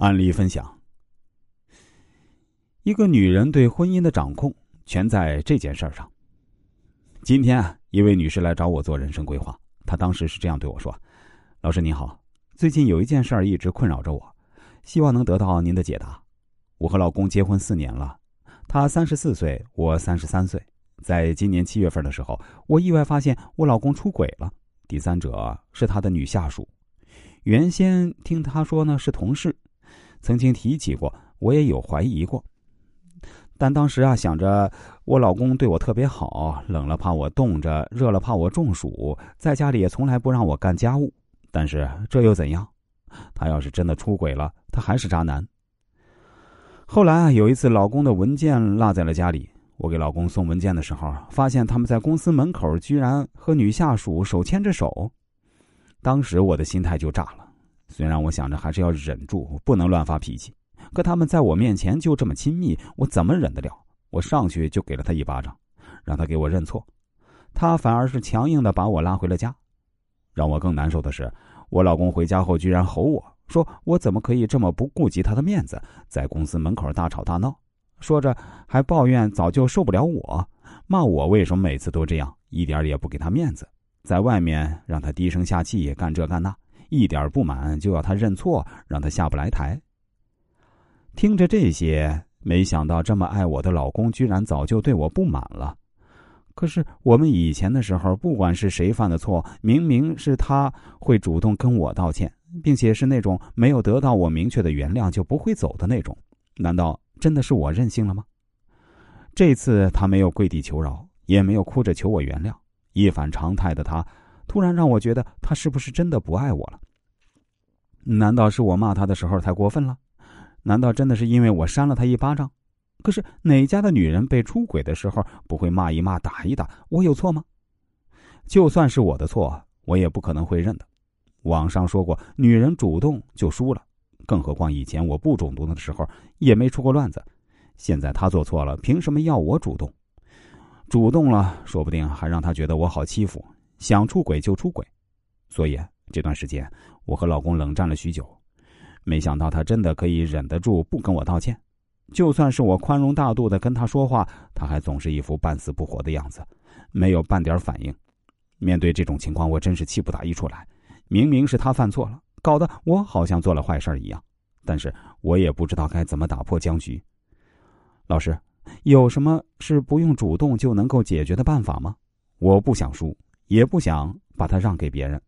案例分享：一个女人对婚姻的掌控，全在这件事儿上。今天啊，一位女士来找我做人生规划，她当时是这样对我说：“老师您好，最近有一件事儿一直困扰着我，希望能得到您的解答。我和老公结婚四年了，他三十四岁，我三十三岁。在今年七月份的时候，我意外发现我老公出轨了，第三者是他的女下属。原先听他说呢是同事。”曾经提起过，我也有怀疑过，但当时啊想着我老公对我特别好，冷了怕我冻着，热了怕我中暑，在家里也从来不让我干家务。但是这又怎样？他要是真的出轨了，他还是渣男。后来啊有一次，老公的文件落在了家里，我给老公送文件的时候，发现他们在公司门口居然和女下属手牵着手，当时我的心态就炸了。虽然我想着还是要忍住，不能乱发脾气，可他们在我面前就这么亲密，我怎么忍得了？我上去就给了他一巴掌，让他给我认错，他反而是强硬的把我拉回了家。让我更难受的是，我老公回家后居然吼我说：“我怎么可以这么不顾及他的面子，在公司门口大吵大闹？”说着还抱怨早就受不了我，骂我为什么每次都这样，一点也不给他面子，在外面让他低声下气干这干那。一点不满就要他认错，让他下不来台。听着这些，没想到这么爱我的老公居然早就对我不满了。可是我们以前的时候，不管是谁犯的错，明明是他会主动跟我道歉，并且是那种没有得到我明确的原谅就不会走的那种。难道真的是我任性了吗？这次他没有跪地求饶，也没有哭着求我原谅，一反常态的他。突然让我觉得他是不是真的不爱我了？难道是我骂他的时候太过分了？难道真的是因为我扇了他一巴掌？可是哪家的女人被出轨的时候不会骂一骂、打一打？我有错吗？就算是我的错，我也不可能会认的。网上说过，女人主动就输了，更何况以前我不主动的时候也没出过乱子。现在他做错了，凭什么要我主动？主动了，说不定还让他觉得我好欺负。想出轨就出轨，所以这段时间我和老公冷战了许久。没想到他真的可以忍得住不跟我道歉，就算是我宽容大度的跟他说话，他还总是一副半死不活的样子，没有半点反应。面对这种情况，我真是气不打一处来。明明是他犯错了，搞得我好像做了坏事一样，但是我也不知道该怎么打破僵局。老师，有什么是不用主动就能够解决的办法吗？我不想输。也不想把它让给别人。